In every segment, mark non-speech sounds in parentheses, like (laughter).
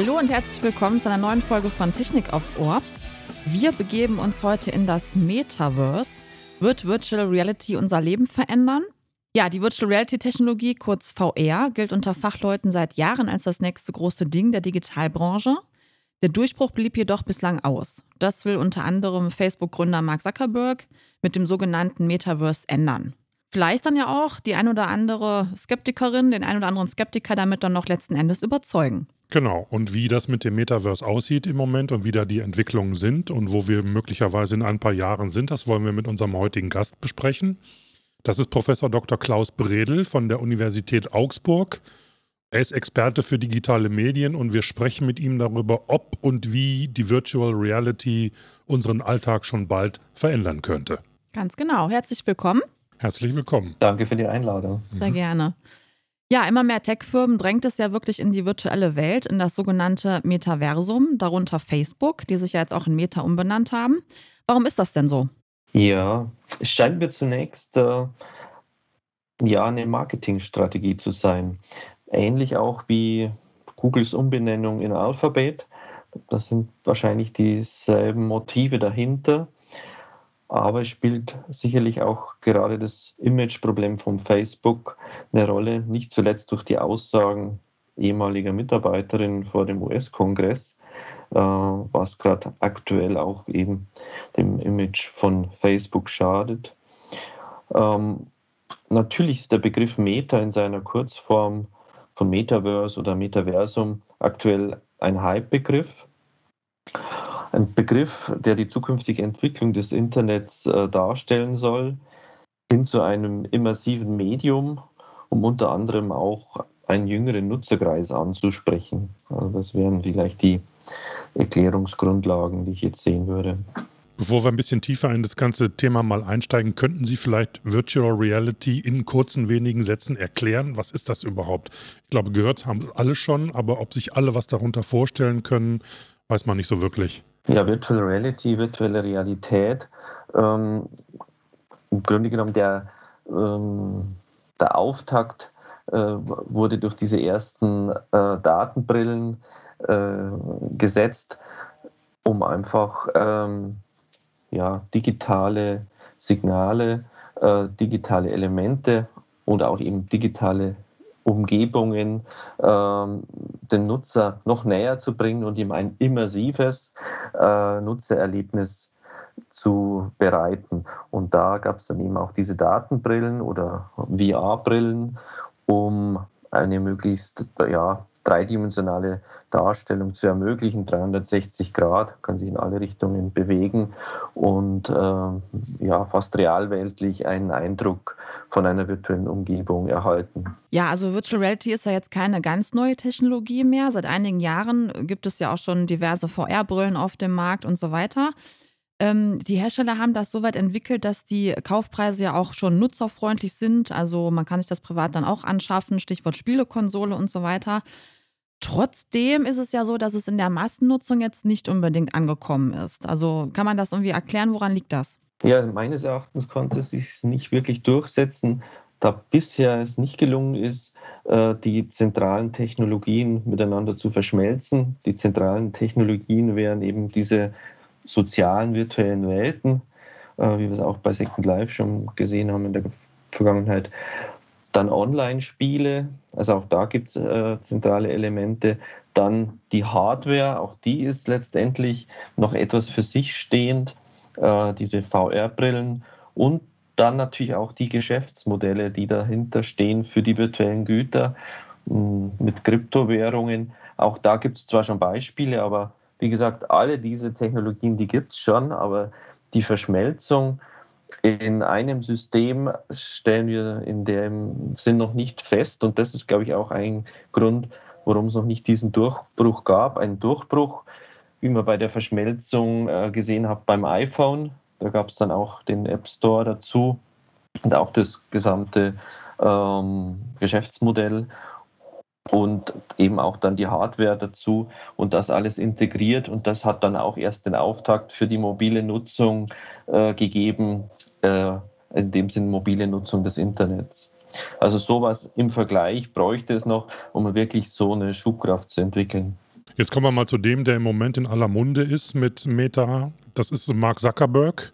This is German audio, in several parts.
Hallo und herzlich willkommen zu einer neuen Folge von Technik aufs Ohr. Wir begeben uns heute in das Metaverse. Wird Virtual Reality unser Leben verändern? Ja, die Virtual Reality Technologie, kurz VR, gilt unter Fachleuten seit Jahren als das nächste große Ding der Digitalbranche. Der Durchbruch blieb jedoch bislang aus. Das will unter anderem Facebook-Gründer Mark Zuckerberg mit dem sogenannten Metaverse ändern. Vielleicht dann ja auch die ein oder andere Skeptikerin, den ein oder anderen Skeptiker damit dann noch letzten Endes überzeugen. Genau, und wie das mit dem Metaverse aussieht im Moment und wie da die Entwicklungen sind und wo wir möglicherweise in ein paar Jahren sind, das wollen wir mit unserem heutigen Gast besprechen. Das ist Professor Dr. Klaus Bredel von der Universität Augsburg. Er ist Experte für digitale Medien und wir sprechen mit ihm darüber, ob und wie die Virtual Reality unseren Alltag schon bald verändern könnte. Ganz genau. Herzlich willkommen. Herzlich willkommen. Danke für die Einladung. Sehr gerne. Ja, immer mehr Tech-Firmen drängt es ja wirklich in die virtuelle Welt, in das sogenannte Metaversum, darunter Facebook, die sich ja jetzt auch in Meta umbenannt haben. Warum ist das denn so? Ja, es scheint mir zunächst äh, ja eine Marketingstrategie zu sein. Ähnlich auch wie Googles Umbenennung in Alphabet. Das sind wahrscheinlich dieselben Motive dahinter. Aber es spielt sicherlich auch gerade das Imageproblem von Facebook eine Rolle, nicht zuletzt durch die Aussagen ehemaliger Mitarbeiterin vor dem US-Kongress, äh, was gerade aktuell auch eben dem Image von Facebook schadet. Ähm, natürlich ist der Begriff Meta in seiner Kurzform von Metaverse oder Metaversum aktuell ein Hype-Begriff ein Begriff, der die zukünftige Entwicklung des Internets äh, darstellen soll, hin zu einem immersiven Medium, um unter anderem auch einen jüngeren Nutzerkreis anzusprechen. Also das wären vielleicht die Erklärungsgrundlagen, die ich jetzt sehen würde. Bevor wir ein bisschen tiefer in das ganze Thema mal einsteigen, könnten Sie vielleicht Virtual Reality in kurzen, wenigen Sätzen erklären? Was ist das überhaupt? Ich glaube, gehört haben es alle schon, aber ob sich alle was darunter vorstellen können, weiß man nicht so wirklich. Ja, Virtual Reality, virtuelle Realität. Ähm, Im Grunde genommen der, ähm, der Auftakt äh, wurde durch diese ersten äh, Datenbrillen äh, gesetzt, um einfach ähm, ja, digitale Signale, äh, digitale Elemente und auch eben digitale Umgebungen ähm, den Nutzer noch näher zu bringen und ihm ein immersives äh, Nutzererlebnis zu bereiten. Und da gab es dann eben auch diese Datenbrillen oder VR-Brillen, um eine möglichst ja, dreidimensionale Darstellung zu ermöglichen. 360 Grad, kann sich in alle Richtungen bewegen und äh, ja, fast realweltlich einen Eindruck von einer virtuellen Umgebung erhalten. Ja, also Virtual Reality ist ja jetzt keine ganz neue Technologie mehr. Seit einigen Jahren gibt es ja auch schon diverse VR-Brillen auf dem Markt und so weiter. Ähm, die Hersteller haben das so weit entwickelt, dass die Kaufpreise ja auch schon nutzerfreundlich sind. Also man kann sich das privat dann auch anschaffen, Stichwort Spielekonsole und so weiter. Trotzdem ist es ja so, dass es in der Massennutzung jetzt nicht unbedingt angekommen ist. Also kann man das irgendwie erklären, woran liegt das? Ja, meines Erachtens konnte es sich nicht wirklich durchsetzen, da bisher es nicht gelungen ist, äh, die zentralen Technologien miteinander zu verschmelzen. Die zentralen Technologien wären eben diese sozialen virtuellen Welten, äh, wie wir es auch bei Second Life schon gesehen haben in der Vergangenheit. Dann Online-Spiele, also auch da gibt es äh, zentrale Elemente. Dann die Hardware, auch die ist letztendlich noch etwas für sich stehend, äh, diese VR-Brillen. Und dann natürlich auch die Geschäftsmodelle, die dahinter stehen für die virtuellen Güter mh, mit Kryptowährungen. Auch da gibt es zwar schon Beispiele, aber wie gesagt, alle diese Technologien, die gibt es schon, aber die Verschmelzung in einem System stellen wir in dem Sinn noch nicht fest. Und das ist, glaube ich, auch ein Grund, warum es noch nicht diesen Durchbruch gab. Ein Durchbruch, wie man bei der Verschmelzung äh, gesehen hat beim iPhone. Da gab es dann auch den App Store dazu und auch das gesamte ähm, Geschäftsmodell und eben auch dann die Hardware dazu und das alles integriert. Und das hat dann auch erst den Auftakt für die mobile Nutzung äh, gegeben, äh, in dem Sinn mobile Nutzung des Internets. Also sowas im Vergleich bräuchte es noch, um wirklich so eine Schubkraft zu entwickeln. Jetzt kommen wir mal zu dem, der im Moment in aller Munde ist mit Meta. Das ist Mark Zuckerberg.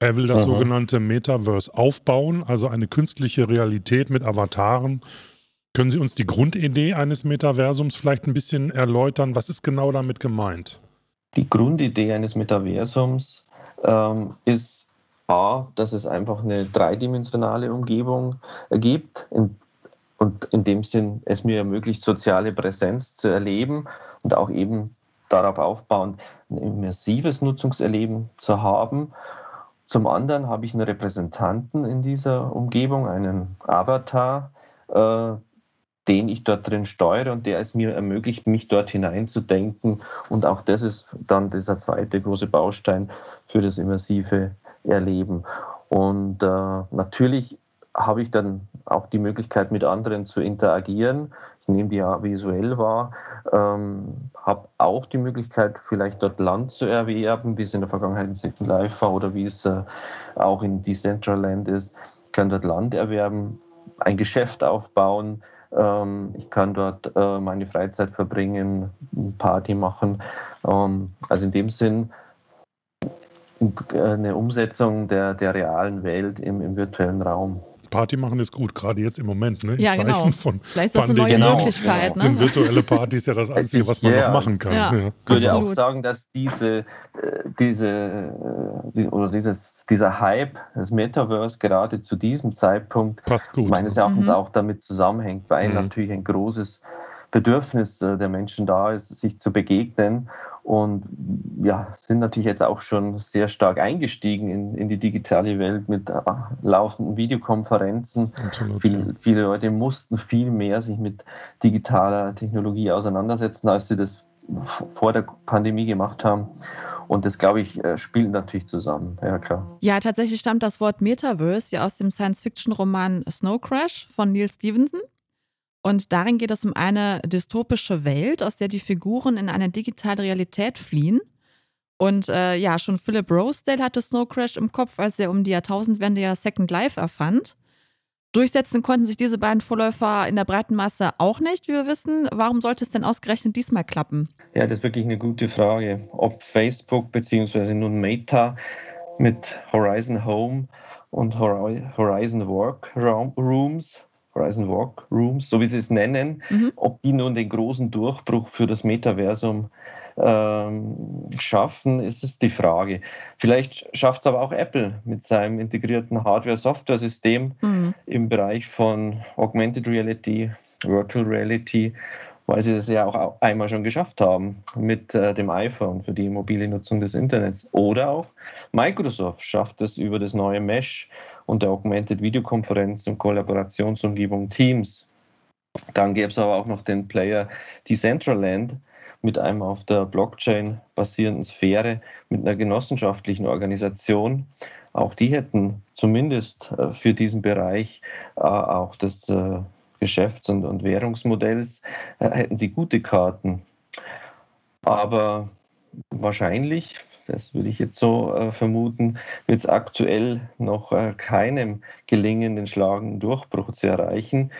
Er will das Aha. sogenannte Metaverse aufbauen, also eine künstliche Realität mit Avataren. Können Sie uns die Grundidee eines Metaversums vielleicht ein bisschen erläutern? Was ist genau damit gemeint? Die Grundidee eines Metaversums ähm, ist A, dass es einfach eine dreidimensionale Umgebung gibt, in, und in dem Sinn es mir ermöglicht, soziale Präsenz zu erleben und auch eben darauf aufbauend ein immersives Nutzungserleben zu haben. Zum anderen habe ich einen Repräsentanten in dieser Umgebung, einen Avatar, äh, den ich dort drin steuere und der es mir ermöglicht, mich dort hineinzudenken. Und auch das ist dann dieser zweite große Baustein für das immersive Erleben. Und äh, natürlich habe ich dann auch die Möglichkeit, mit anderen zu interagieren. Ich nehme die ja visuell wahr, ähm, habe auch die Möglichkeit, vielleicht dort Land zu erwerben, wie es in der Vergangenheit in Second Life war oder wie es äh, auch in Decentraland ist. Ich kann dort Land erwerben, ein Geschäft aufbauen, ähm, ich kann dort äh, meine Freizeit verbringen, Party machen. Ähm, also in dem Sinn äh, eine Umsetzung der, der realen Welt im, im virtuellen Raum. Party machen ist gut, gerade jetzt im Moment. Ne? Ja, genau. Von Vielleicht ist das eine neue genau, Möglichkeit. Ne? Sind virtuelle Partys ja das (laughs) Einzige, was man yeah. noch machen kann. Ja. Ja. Ich würde auch sagen, dass diese, äh, diese, äh, oder dieses, dieser Hype, das Metaverse gerade zu diesem Zeitpunkt meines Erachtens mhm. auch damit zusammenhängt, weil mhm. natürlich ein großes Bedürfnis äh, der Menschen da ist, sich zu begegnen. Und ja, sind natürlich jetzt auch schon sehr stark eingestiegen in, in die digitale Welt mit äh, laufenden Videokonferenzen. Absolut, Viel, ja. Viele Leute mussten viel mehr sich mit digitaler Technologie auseinandersetzen, als sie das vor der Pandemie gemacht haben. Und das, glaube ich, äh, spielt natürlich zusammen. Ja, klar. Ja, tatsächlich stammt das Wort Metaverse ja aus dem Science-Fiction-Roman Snow Crash von Neil Stevenson. Und darin geht es um eine dystopische Welt, aus der die Figuren in eine digitale Realität fliehen. Und äh, ja, schon Philip Rosedale hatte Snow Crash im Kopf, als er um die Jahrtausendwende ja Second Life erfand. Durchsetzen konnten sich diese beiden Vorläufer in der breiten Masse auch nicht, wie wir wissen. Warum sollte es denn ausgerechnet diesmal klappen? Ja, das ist wirklich eine gute Frage. Ob Facebook bzw. nun Meta mit Horizon Home und Horizon Work Rooms Horizon Walk Rooms, so wie sie es nennen, mhm. ob die nun den großen Durchbruch für das Metaversum ähm, schaffen, ist es die Frage. Vielleicht schafft es aber auch Apple mit seinem integrierten Hardware-Software-System mhm. im Bereich von Augmented Reality, Virtual Reality, weil sie das ja auch einmal schon geschafft haben mit äh, dem iPhone für die mobile Nutzung des Internets. Oder auch Microsoft schafft es über das neue Mesh und der Augmented Videokonferenz und Kollaborationsumgebung Teams. Dann gäbe es aber auch noch den Player Decentraland mit einem auf der Blockchain basierenden Sphäre, mit einer genossenschaftlichen Organisation. Auch die hätten zumindest äh, für diesen Bereich äh, auch des äh, Geschäfts- und, und Währungsmodells hätten sie gute Karten. Aber wahrscheinlich das würde ich jetzt so äh, vermuten, wird es aktuell noch äh, keinem gelingen, den schlagenden Durchbruch zu erreichen.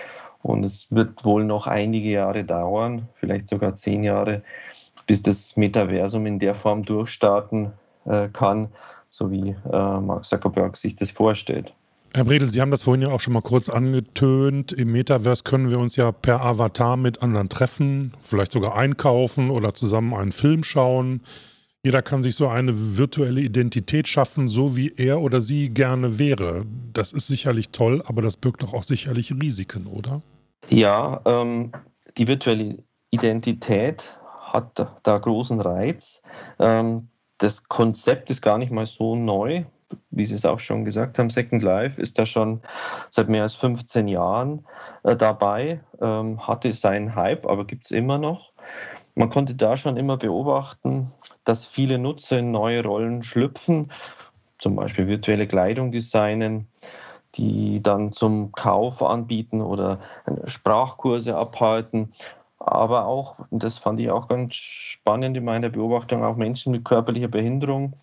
Und es wird wohl noch einige Jahre dauern, vielleicht sogar zehn Jahre, bis das Metaversum in der Form durchstarten äh, kann, so wie äh, Mark Zuckerberg sich das vorstellt. Herr Bredel, Sie haben das vorhin ja auch schon mal kurz angetönt. Im Metaverse können wir uns ja per Avatar mit anderen treffen, vielleicht sogar einkaufen oder zusammen einen Film schauen. Jeder kann sich so eine virtuelle Identität schaffen, so wie er oder sie gerne wäre. Das ist sicherlich toll, aber das birgt doch auch sicherlich Risiken, oder? Ja, ähm, die virtuelle Identität hat da großen Reiz. Ähm, das Konzept ist gar nicht mal so neu. Wie Sie es auch schon gesagt haben, Second Life ist da schon seit mehr als 15 Jahren äh, dabei, ähm, hatte seinen Hype, aber gibt es immer noch. Man konnte da schon immer beobachten, dass viele Nutzer in neue Rollen schlüpfen, zum Beispiel virtuelle Kleidung designen, die dann zum Kauf anbieten oder Sprachkurse abhalten. Aber auch, und das fand ich auch ganz spannend in meiner Beobachtung, auch Menschen mit körperlicher Behinderung,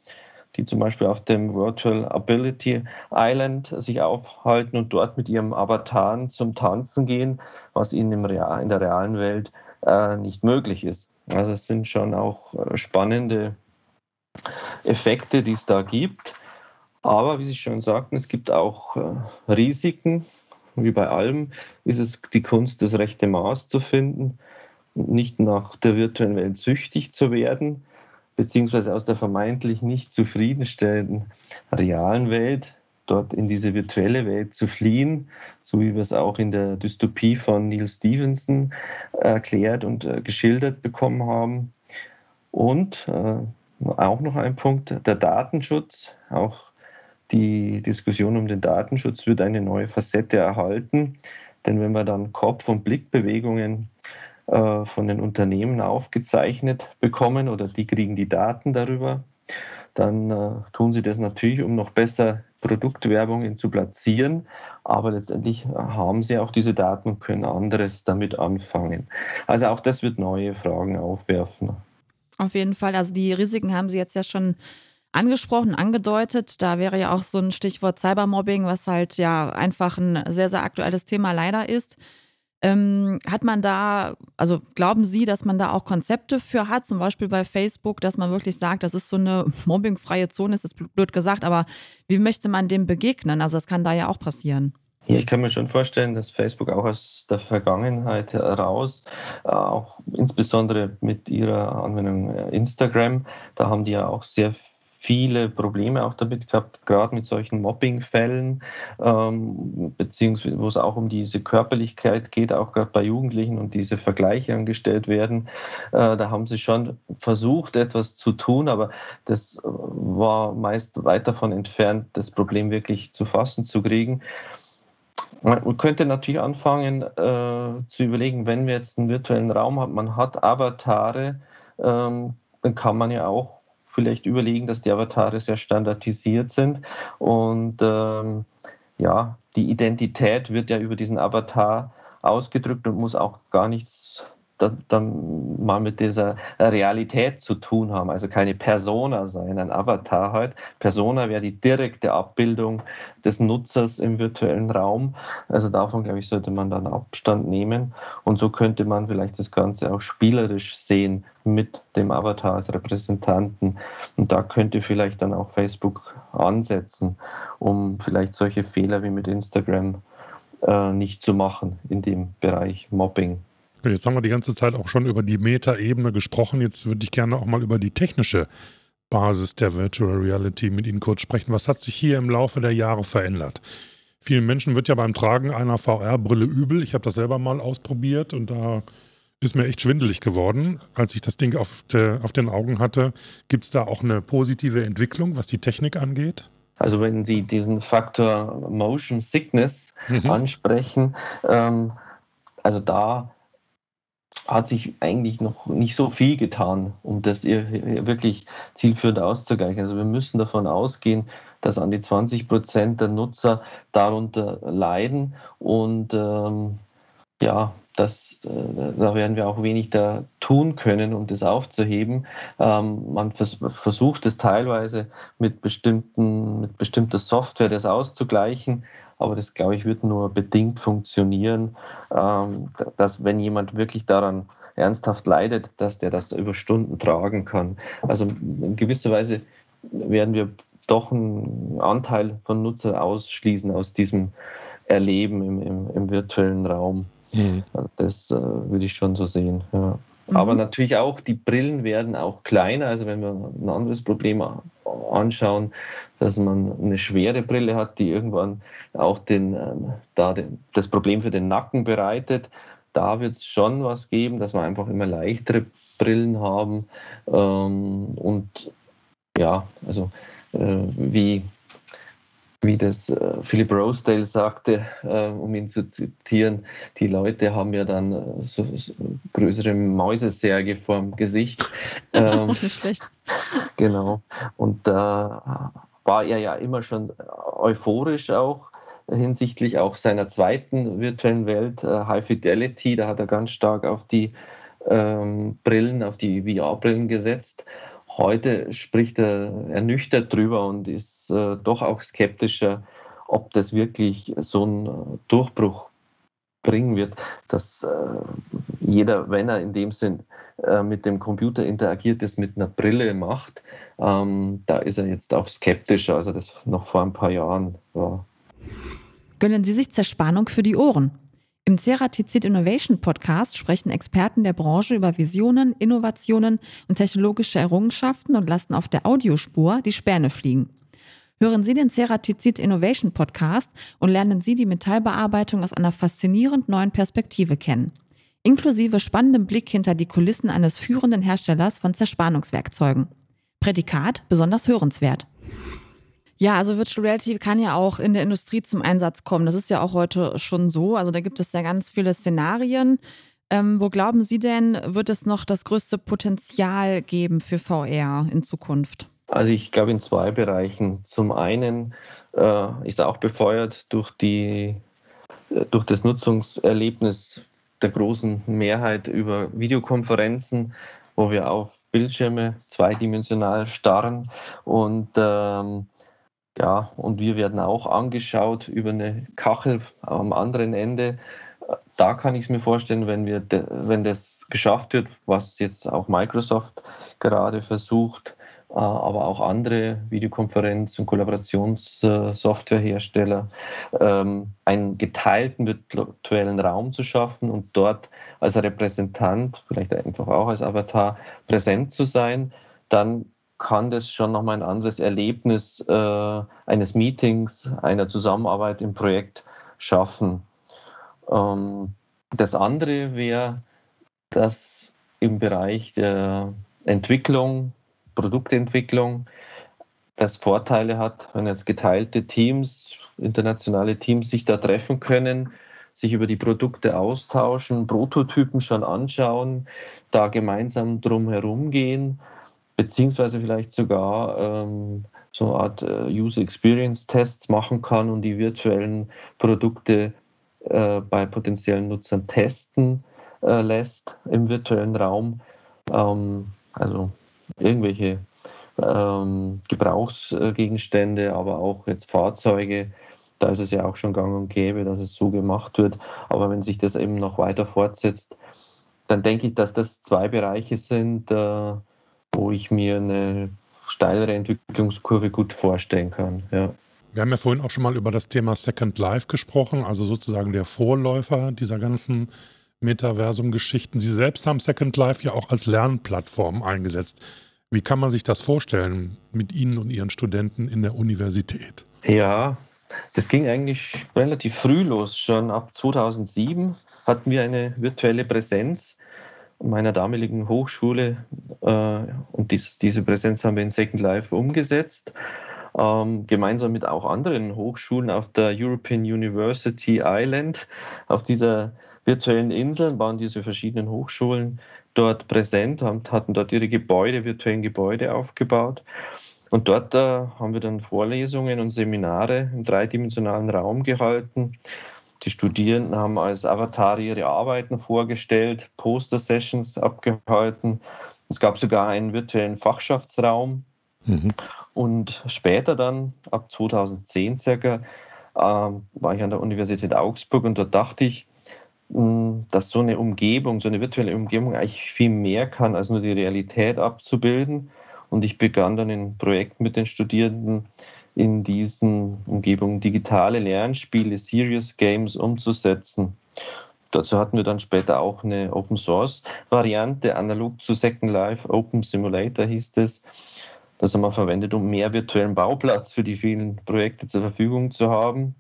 die zum Beispiel auf dem Virtual Ability Island sich aufhalten und dort mit ihrem Avatar zum Tanzen gehen, was ihnen Real, in der realen Welt äh, nicht möglich ist. Also es sind schon auch äh, spannende Effekte, die es da gibt. Aber wie Sie schon sagten, es gibt auch äh, Risiken. Wie bei allem ist es die Kunst, das rechte Maß zu finden nicht nach der virtuellen Welt süchtig zu werden, beziehungsweise aus der vermeintlich nicht zufriedenstellenden realen Welt dort in diese virtuelle Welt zu fliehen, so wie wir es auch in der Dystopie von Neil Stevenson erklärt und äh, geschildert bekommen haben. Und äh, auch noch ein Punkt, der Datenschutz. Auch die Diskussion um den Datenschutz wird eine neue Facette erhalten. Denn wenn wir dann Kopf- und Blickbewegungen äh, von den Unternehmen aufgezeichnet bekommen oder die kriegen die Daten darüber, dann äh, tun sie das natürlich, um noch besser Produktwerbungen zu platzieren. Aber letztendlich haben sie auch diese Daten und können anderes damit anfangen. Also auch das wird neue Fragen aufwerfen. Auf jeden Fall. Also die Risiken haben Sie jetzt ja schon angesprochen, angedeutet. Da wäre ja auch so ein Stichwort Cybermobbing, was halt ja einfach ein sehr, sehr aktuelles Thema leider ist. Ähm, hat man da, also glauben Sie, dass man da auch Konzepte für hat, zum Beispiel bei Facebook, dass man wirklich sagt, das ist so eine mobbingfreie Zone, ist jetzt blöd gesagt, aber wie möchte man dem begegnen? Also das kann da ja auch passieren. Ja, ich kann mir schon vorstellen, dass Facebook auch aus der Vergangenheit heraus, äh, auch insbesondere mit ihrer Anwendung äh, Instagram, da haben die ja auch sehr viele Probleme auch damit gehabt, gerade mit solchen Mobbing-Fällen, ähm, beziehungsweise wo es auch um diese Körperlichkeit geht, auch gerade bei Jugendlichen und diese Vergleiche angestellt werden. Äh, da haben sie schon versucht, etwas zu tun, aber das war meist weit davon entfernt, das Problem wirklich zu fassen zu kriegen. Man könnte natürlich anfangen äh, zu überlegen, wenn wir jetzt einen virtuellen Raum haben, man hat Avatare, ähm, dann kann man ja auch vielleicht überlegen, dass die Avatare sehr standardisiert sind. Und ähm, ja, die Identität wird ja über diesen Avatar ausgedrückt und muss auch gar nichts dann, dann mal mit dieser Realität zu tun haben. Also keine Persona sein, ein Avatar halt. Persona wäre die direkte Abbildung des Nutzers im virtuellen Raum. Also davon, glaube ich, sollte man dann Abstand nehmen. Und so könnte man vielleicht das Ganze auch spielerisch sehen mit dem Avatar als Repräsentanten. Und da könnte vielleicht dann auch Facebook ansetzen, um vielleicht solche Fehler wie mit Instagram äh, nicht zu machen in dem Bereich Mobbing. Jetzt haben wir die ganze Zeit auch schon über die Meta-Ebene gesprochen. Jetzt würde ich gerne auch mal über die technische Basis der Virtual Reality mit Ihnen kurz sprechen. Was hat sich hier im Laufe der Jahre verändert? Vielen Menschen wird ja beim Tragen einer VR-Brille übel. Ich habe das selber mal ausprobiert und da ist mir echt schwindelig geworden, als ich das Ding auf, de, auf den Augen hatte. Gibt es da auch eine positive Entwicklung, was die Technik angeht? Also wenn Sie diesen Faktor Motion Sickness mhm. ansprechen, ähm, also da hat sich eigentlich noch nicht so viel getan, um das wirklich zielführend auszugleichen. Also wir müssen davon ausgehen, dass an die 20 Prozent der Nutzer darunter leiden und ähm, ja, das, äh, da werden wir auch wenig da tun können, um das aufzuheben. Ähm, man vers versucht es teilweise mit, bestimmten, mit bestimmter Software das auszugleichen, aber das, glaube ich, wird nur bedingt funktionieren, ähm, dass wenn jemand wirklich daran ernsthaft leidet, dass der das über Stunden tragen kann. Also in gewisser Weise werden wir doch einen Anteil von Nutzer ausschließen aus diesem Erleben im, im, im virtuellen Raum. Mhm. Also das äh, würde ich schon so sehen. Ja. Mhm. Aber natürlich auch, die Brillen werden auch kleiner. Also wenn wir ein anderes Problem anschauen, dass man eine schwere Brille hat, die irgendwann auch den, ähm, da den, das Problem für den Nacken bereitet, da wird es schon was geben, dass wir einfach immer leichtere Brillen haben. Ähm, und ja, also äh, wie wie das äh, Philip Rosedale sagte, äh, um ihn zu zitieren, die Leute haben ja dann äh, so, so größere Mäusesärge vorm Gesicht. (laughs) Ähm, Nicht schlecht. Genau. Und da war er ja immer schon euphorisch auch hinsichtlich auch seiner zweiten virtuellen Welt, High Fidelity. Da hat er ganz stark auf die ähm, Brillen, auf die VR-Brillen gesetzt. Heute spricht er ernüchtert drüber und ist äh, doch auch skeptischer, ob das wirklich so einen Durchbruch bringen wird, dass äh, jeder, wenn er in dem Sinn äh, mit dem Computer interagiert, das mit einer Brille macht. Ähm, da ist er jetzt auch skeptischer, als er das noch vor ein paar Jahren war. Gönnen Sie sich Zerspannung für die Ohren. Im Ceratizid Innovation Podcast sprechen Experten der Branche über Visionen, Innovationen und technologische Errungenschaften und lassen auf der Audiospur die Späne fliegen. Hören Sie den Ceratizid Innovation Podcast und lernen Sie die Metallbearbeitung aus einer faszinierend neuen Perspektive kennen. Inklusive spannendem Blick hinter die Kulissen eines führenden Herstellers von Zerspannungswerkzeugen. Prädikat besonders hörenswert. Ja, also Virtual Reality kann ja auch in der Industrie zum Einsatz kommen. Das ist ja auch heute schon so. Also da gibt es ja ganz viele Szenarien. Ähm, wo glauben Sie denn, wird es noch das größte Potenzial geben für VR in Zukunft? Also ich glaube in zwei Bereichen. Zum einen äh, ist auch befeuert durch, die, äh, durch das Nutzungserlebnis der großen Mehrheit über Videokonferenzen, wo wir auf Bildschirme zweidimensional starren und ähm, ja, und wir werden auch angeschaut über eine Kachel am anderen Ende. Da kann ich es mir vorstellen, wenn, wir wenn das geschafft wird, was jetzt auch Microsoft gerade versucht, äh, aber auch andere Videokonferenz- und Kollaborationssoftwarehersteller, ähm, einen geteilten virtuellen Raum zu schaffen und dort als Repräsentant, vielleicht einfach auch als Avatar, präsent zu sein, dann kann das schon nochmal ein anderes Erlebnis äh, eines Meetings, einer Zusammenarbeit im Projekt schaffen. Ähm, das andere wäre, dass im Bereich der Entwicklung Produktentwicklung, das Vorteile hat, wenn jetzt geteilte Teams, internationale Teams sich da treffen können, sich über die Produkte austauschen, Prototypen schon anschauen, da gemeinsam drum herum gehen, beziehungsweise vielleicht sogar ähm, so eine Art äh, User Experience Tests machen kann und die virtuellen Produkte äh, bei potenziellen Nutzern testen äh, lässt im virtuellen Raum. Ähm, also irgendwelche ähm, Gebrauchsgegenstände, aber auch jetzt Fahrzeuge. Da ist es ja auch schon gang und gäbe, dass es so gemacht wird. Aber wenn sich das eben noch weiter fortsetzt, dann denke ich, dass das zwei Bereiche sind, äh, wo ich mir eine steilere Entwicklungskurve gut vorstellen kann. Ja. Wir haben ja vorhin auch schon mal über das Thema Second Life gesprochen, also sozusagen der Vorläufer dieser ganzen Metaversum-Geschichten. Sie selbst haben Second Life ja auch als Lernplattform eingesetzt. Wie kann man sich das vorstellen mit Ihnen und Ihren Studenten in der Universität? Ja, das ging eigentlich relativ früh los. Schon ab 2007 hatten wir eine virtuelle Präsenz meiner damaligen Hochschule äh, und dies, diese Präsenz haben wir in Second Life umgesetzt. Ähm, gemeinsam mit auch anderen Hochschulen auf der European University Island. Auf dieser virtuellen Insel waren diese verschiedenen Hochschulen dort präsent, haben, hatten dort ihre Gebäude, virtuellen Gebäude aufgebaut. Und dort äh, haben wir dann Vorlesungen und Seminare im dreidimensionalen Raum gehalten. Die Studierenden haben als Avatar ihre Arbeiten vorgestellt, Poster-Sessions abgehalten. Es gab sogar einen virtuellen Fachschaftsraum. Mhm. Und später dann, ab 2010 circa, äh, war ich an der Universität Augsburg und dort dachte ich, dass so eine Umgebung, so eine virtuelle Umgebung eigentlich viel mehr kann, als nur die Realität abzubilden. Und ich begann dann in Projekten mit den Studierenden in diesen Umgebungen digitale Lernspiele, Serious Games umzusetzen. Dazu hatten wir dann später auch eine Open Source Variante, analog zu Second Life, Open Simulator hieß es. Das haben wir verwendet, um mehr virtuellen Bauplatz für die vielen Projekte zur Verfügung zu haben.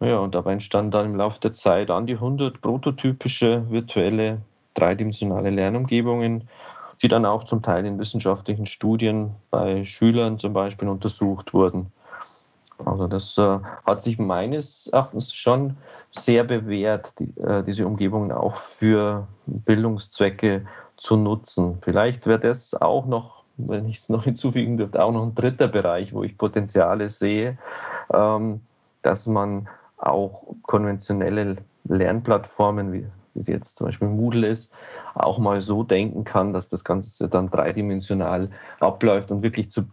Ja, und dabei entstanden dann im Laufe der Zeit an die 100 prototypische virtuelle dreidimensionale Lernumgebungen, die dann auch zum Teil in wissenschaftlichen Studien bei Schülern zum Beispiel untersucht wurden. Also das äh, hat sich meines Erachtens schon sehr bewährt, die, äh, diese Umgebungen auch für Bildungszwecke zu nutzen. Vielleicht wäre das auch noch, wenn ich es noch (laughs) hinzufügen dürfte, auch noch ein dritter Bereich, wo ich Potenziale sehe, ähm, dass man auch konventionelle Lernplattformen, wie, wie sie jetzt zum Beispiel Moodle ist, auch mal so denken kann, dass das Ganze dann dreidimensional abläuft und wirklich zu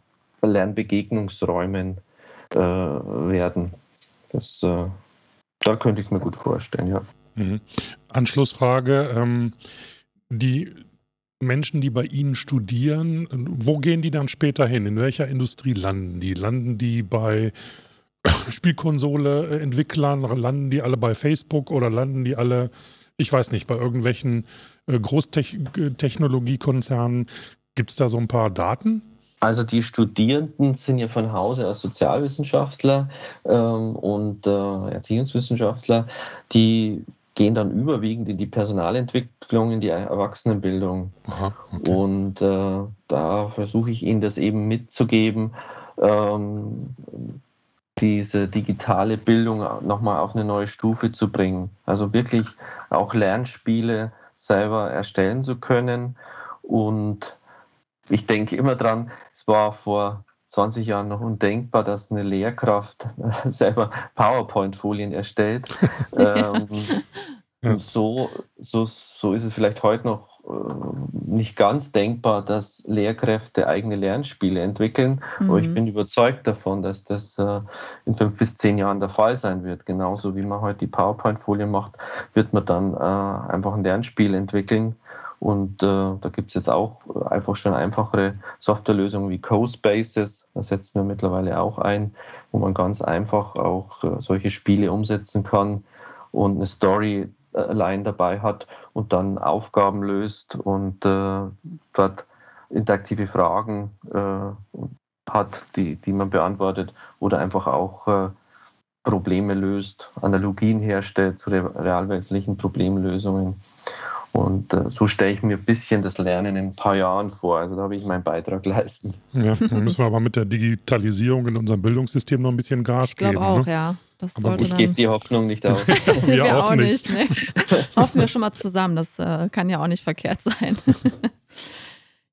Lernbegegnungsräumen äh, werden. Das, äh, da könnte ich mir gut vorstellen, ja. Mhm. Anschlussfrage. Ähm, die Menschen, die bei Ihnen studieren, wo gehen die dann später hin? In welcher Industrie landen die? Landen die bei Spielkonsole-Entwicklern? Landen die alle bei Facebook oder landen die alle, ich weiß nicht, bei irgendwelchen äh, Großtechnologiekonzernen? Gibt es da so ein paar Daten? Also die Studierenden sind ja von Hause aus Sozialwissenschaftler ähm, und äh, Erziehungswissenschaftler, die gehen dann überwiegend in die Personalentwicklung, in die Erwachsenenbildung. Aha, okay. Und äh, da versuche ich Ihnen das eben mitzugeben, ähm, diese digitale Bildung nochmal auf eine neue Stufe zu bringen. Also wirklich auch Lernspiele selber erstellen zu können. Und ich denke immer dran, es war vor 20 Jahren noch undenkbar, dass eine Lehrkraft (laughs) selber PowerPoint-Folien erstellt. (laughs) ähm, ja. so, so, so ist es vielleicht heute noch nicht ganz denkbar, dass Lehrkräfte eigene Lernspiele entwickeln. Mhm. Aber ich mhm. bin überzeugt davon, dass das äh, in fünf bis zehn Jahren der Fall sein wird. Genauso wie man heute die PowerPoint-Folie macht, wird man dann äh, einfach ein Lernspiel entwickeln und äh, da gibt es jetzt auch einfach schon einfachere Softwarelösungen wie CoSpaces. Da setzen wir mittlerweile auch ein, wo man ganz einfach auch äh, solche Spiele umsetzen kann und eine Storyline dabei hat und dann Aufgaben löst und äh, dort interaktive Fragen äh, hat, die, die man beantwortet oder einfach auch äh, Probleme löst, Analogien herstellt zu realweltlichen Problemlösungen. Und äh, so stelle ich mir ein bisschen das Lernen in ein paar Jahren vor. Also da habe ich meinen Beitrag leisten. Ja, dann müssen wir aber mit der Digitalisierung in unserem Bildungssystem noch ein bisschen Gas ich geben. Ich glaube auch, ne? ja. Das aber ich gebe die Hoffnung nicht auf. (laughs) (laughs) wir, wir, auch, auch nicht. nicht ne? (laughs) Hoffen wir schon mal zusammen. Das äh, kann ja auch nicht verkehrt sein.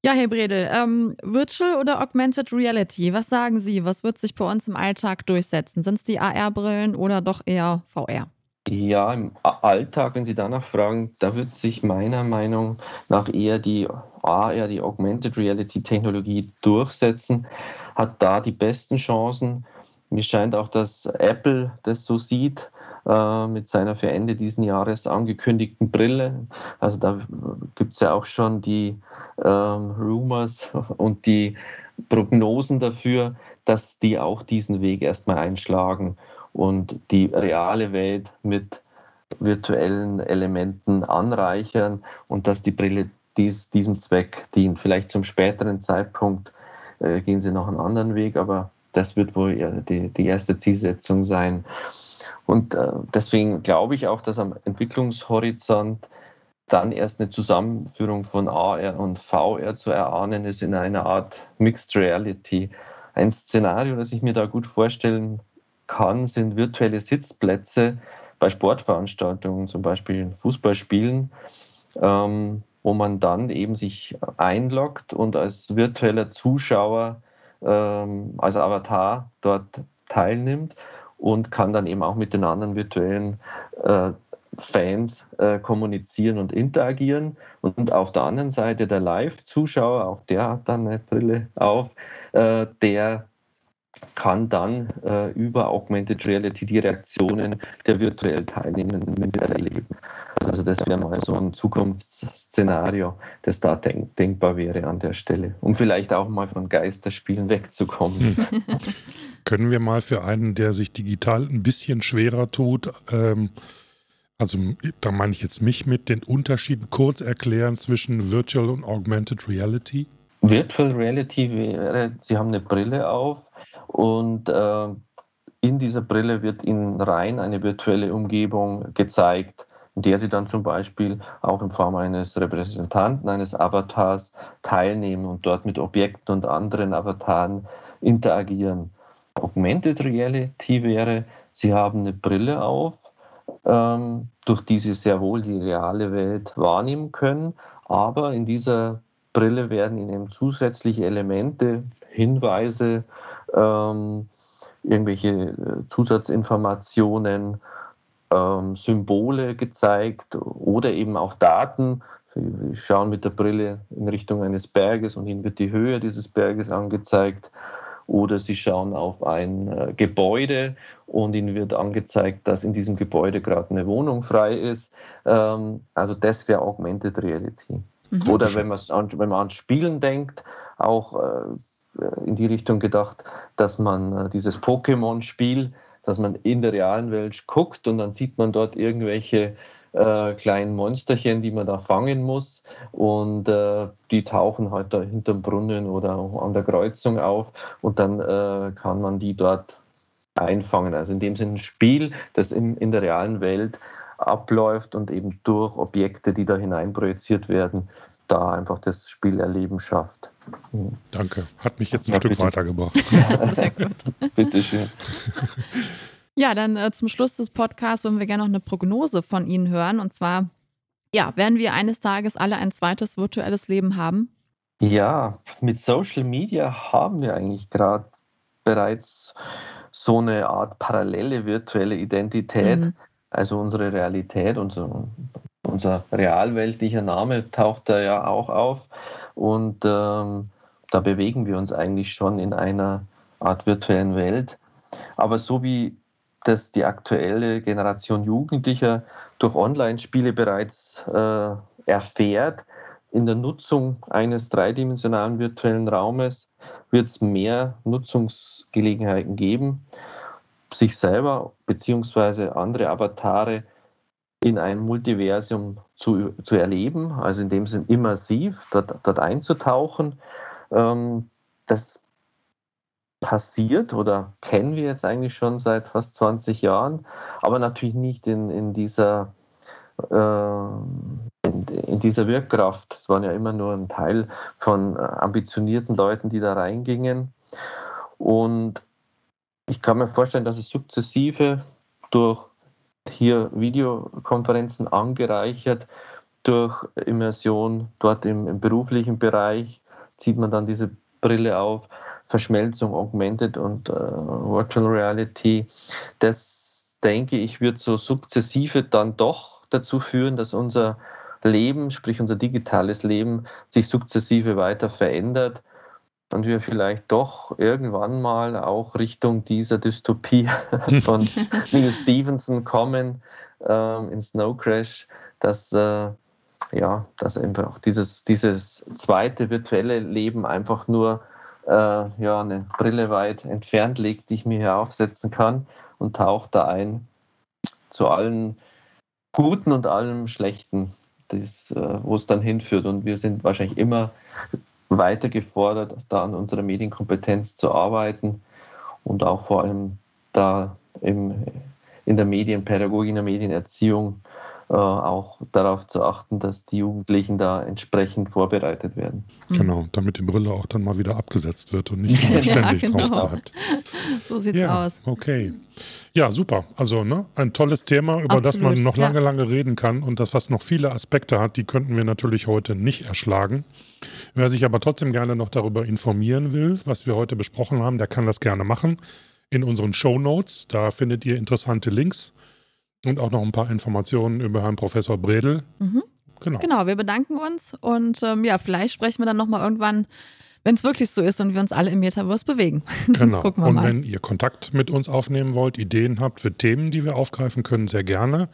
ja, Herr Bredel, ähm, Virtual oder Augmented Reality? Was sagen Sie? Was wird sich bei uns im Alltag durchsetzen? Sind es die AR-Brillen oder doch eher VR? Ja, im Alltag, wenn Sie danach fragen, da wird sich meiner Meinung nach eher die AR, die Augmented Reality Technologie durchsetzen, hat da die besten Chancen. Mir scheint auch, dass Apple das so sieht äh, mit seiner für Ende diesen Jahres angekündigten Brille. Also da gibt es ja auch schon die ähm, Rumors (laughs) und die Prognosen dafür, dass die auch diesen Weg erstmal einschlagen und die reale Welt mit virtuellen Elementen anreichern und dass die Brille dies, diesem Zweck dient. Vielleicht zum späteren Zeitpunkt äh, gehen sie noch einen anderen Weg, aber das wird wohl die, die erste Zielsetzung sein. Und äh, deswegen glaube ich auch, dass am Entwicklungshorizont dann erst eine Zusammenführung von AR und VR zu erahnen ist in einer Art Mixed Reality. Ein Szenario, das ich mir da gut vorstellen kann, sind virtuelle Sitzplätze bei Sportveranstaltungen, zum Beispiel Fußballspielen, ähm, wo man dann eben sich einloggt und als virtueller Zuschauer, ähm, als Avatar dort teilnimmt und kann dann eben auch mit den anderen virtuellen äh, Fans äh, kommunizieren und interagieren. Und auf der anderen Seite der Live-Zuschauer, auch der hat dann eine Brille auf, äh, der kann dann äh, über Augmented Reality die Reaktionen der virtuell Teilnehmenden miterleben. Also das wäre mal so ein Zukunftsszenario, das da denk denkbar wäre an der Stelle, um vielleicht auch mal von Geisterspielen wegzukommen. Hm. (laughs) Können wir mal für einen, der sich digital ein bisschen schwerer tut, ähm, also da meine ich jetzt mich mit den Unterschieden kurz erklären zwischen Virtual und Augmented Reality? Virtual Reality wäre, Sie haben eine Brille auf und äh, in dieser Brille wird Ihnen rein eine virtuelle Umgebung gezeigt, in der Sie dann zum Beispiel auch in Form eines Repräsentanten, eines Avatars teilnehmen und dort mit Objekten und anderen Avataren interagieren. Augmented Reality wäre, Sie haben eine Brille auf, ähm, durch die Sie sehr wohl die reale Welt wahrnehmen können, aber in dieser Brille werden Ihnen zusätzliche Elemente, Hinweise, ähm, irgendwelche äh, Zusatzinformationen, ähm, Symbole gezeigt oder eben auch Daten. Wir schauen mit der Brille in Richtung eines Berges und ihnen wird die Höhe dieses Berges angezeigt. oder sie schauen auf ein äh, Gebäude und ihnen wird angezeigt, dass in diesem Gebäude gerade eine Wohnung frei ist. Ähm, also das wäre Augmented Reality. Mhm. Oder wenn, an, wenn man an Spielen denkt, auch äh, in die Richtung gedacht, dass man äh, dieses Pokémon-Spiel, dass man in der realen Welt guckt und dann sieht man dort irgendwelche äh, kleinen Monsterchen, die man da fangen muss. Und äh, die tauchen halt da hinterm Brunnen oder an der Kreuzung auf und dann äh, kann man die dort einfangen. Also in dem Sinne ein Spiel, das in, in der realen Welt abläuft und eben durch Objekte, die da hineinprojiziert werden, da einfach das Spielerleben schafft. Danke. Hat mich jetzt ein ja, Stück bitte. weitergebracht. (laughs) (laughs) Sehr gut. Bitte schön. Ja, dann äh, zum Schluss des Podcasts wollen wir gerne noch eine Prognose von Ihnen hören. Und zwar, ja, werden wir eines Tages alle ein zweites virtuelles Leben haben? Ja, mit Social Media haben wir eigentlich gerade bereits so eine Art parallele virtuelle Identität. Mhm. Also unsere Realität, unser, unser realweltlicher Name taucht da ja auch auf. Und ähm, da bewegen wir uns eigentlich schon in einer Art virtuellen Welt. Aber so wie das die aktuelle Generation Jugendlicher durch Online-Spiele bereits äh, erfährt, in der Nutzung eines dreidimensionalen virtuellen Raumes wird es mehr Nutzungsgelegenheiten geben, sich selber bzw. andere Avatare in ein Multiversum zu, zu erleben, also in dem Sinn immersiv dort, dort einzutauchen. Ähm, das passiert oder kennen wir jetzt eigentlich schon seit fast 20 Jahren, aber natürlich nicht in, in dieser äh, in, in, dieser Wirkkraft. Es waren ja immer nur ein Teil von äh, ambitionierten Leuten, die da reingingen. Und ich kann mir vorstellen, dass es sukzessive durch hier Videokonferenzen angereichert, durch Immersion dort im, im beruflichen Bereich zieht man dann diese Brille auf, Verschmelzung, Augmented und äh, Virtual Reality. Das denke ich wird so sukzessive dann doch dazu führen, dass unser Leben, sprich unser digitales Leben, sich sukzessive weiter verändert und wir vielleicht doch irgendwann mal auch Richtung dieser Dystopie (laughs) von Neil Stevenson kommen ähm, in Snow Crash, dass äh, ja, dass einfach dieses, dieses zweite virtuelle Leben einfach nur äh, ja, eine Brille weit entfernt liegt, die ich mir hier aufsetzen kann und taucht da ein zu allen Guten und allem Schlechten, das, äh, wo es dann hinführt. Und wir sind wahrscheinlich immer weiter gefordert, da an unserer Medienkompetenz zu arbeiten und auch vor allem da im, in der Medienpädagogik, in der Medienerziehung auch darauf zu achten, dass die Jugendlichen da entsprechend vorbereitet werden. Mhm. Genau, damit die Brille auch dann mal wieder abgesetzt wird und nicht (laughs) immer ständig ja, genau. drauf bleibt. (laughs) So sieht's ja, aus. Okay. Ja, super. Also ne, ein tolles Thema, über Absolut, das man noch lange, ja. lange reden kann und das, was noch viele Aspekte hat, die könnten wir natürlich heute nicht erschlagen. Wer sich aber trotzdem gerne noch darüber informieren will, was wir heute besprochen haben, der kann das gerne machen. In unseren Show Notes, da findet ihr interessante Links und auch noch ein paar Informationen über Herrn Professor Bredel. Mhm. Genau. genau, wir bedanken uns und ähm, ja, vielleicht sprechen wir dann nochmal irgendwann, wenn es wirklich so ist und wir uns alle im Metaverse bewegen. (laughs) Genau. und mal. wenn ihr Kontakt mit uns aufnehmen wollt, Ideen habt für Themen, die wir aufgreifen können, sehr gerne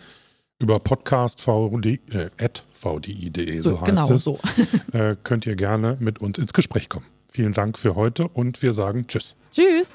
über podcastvdi.vdi.de, äh, so, so heißt genau es, so. (laughs) äh, könnt ihr gerne mit uns ins Gespräch kommen. Vielen Dank für heute und wir sagen Tschüss. Tschüss.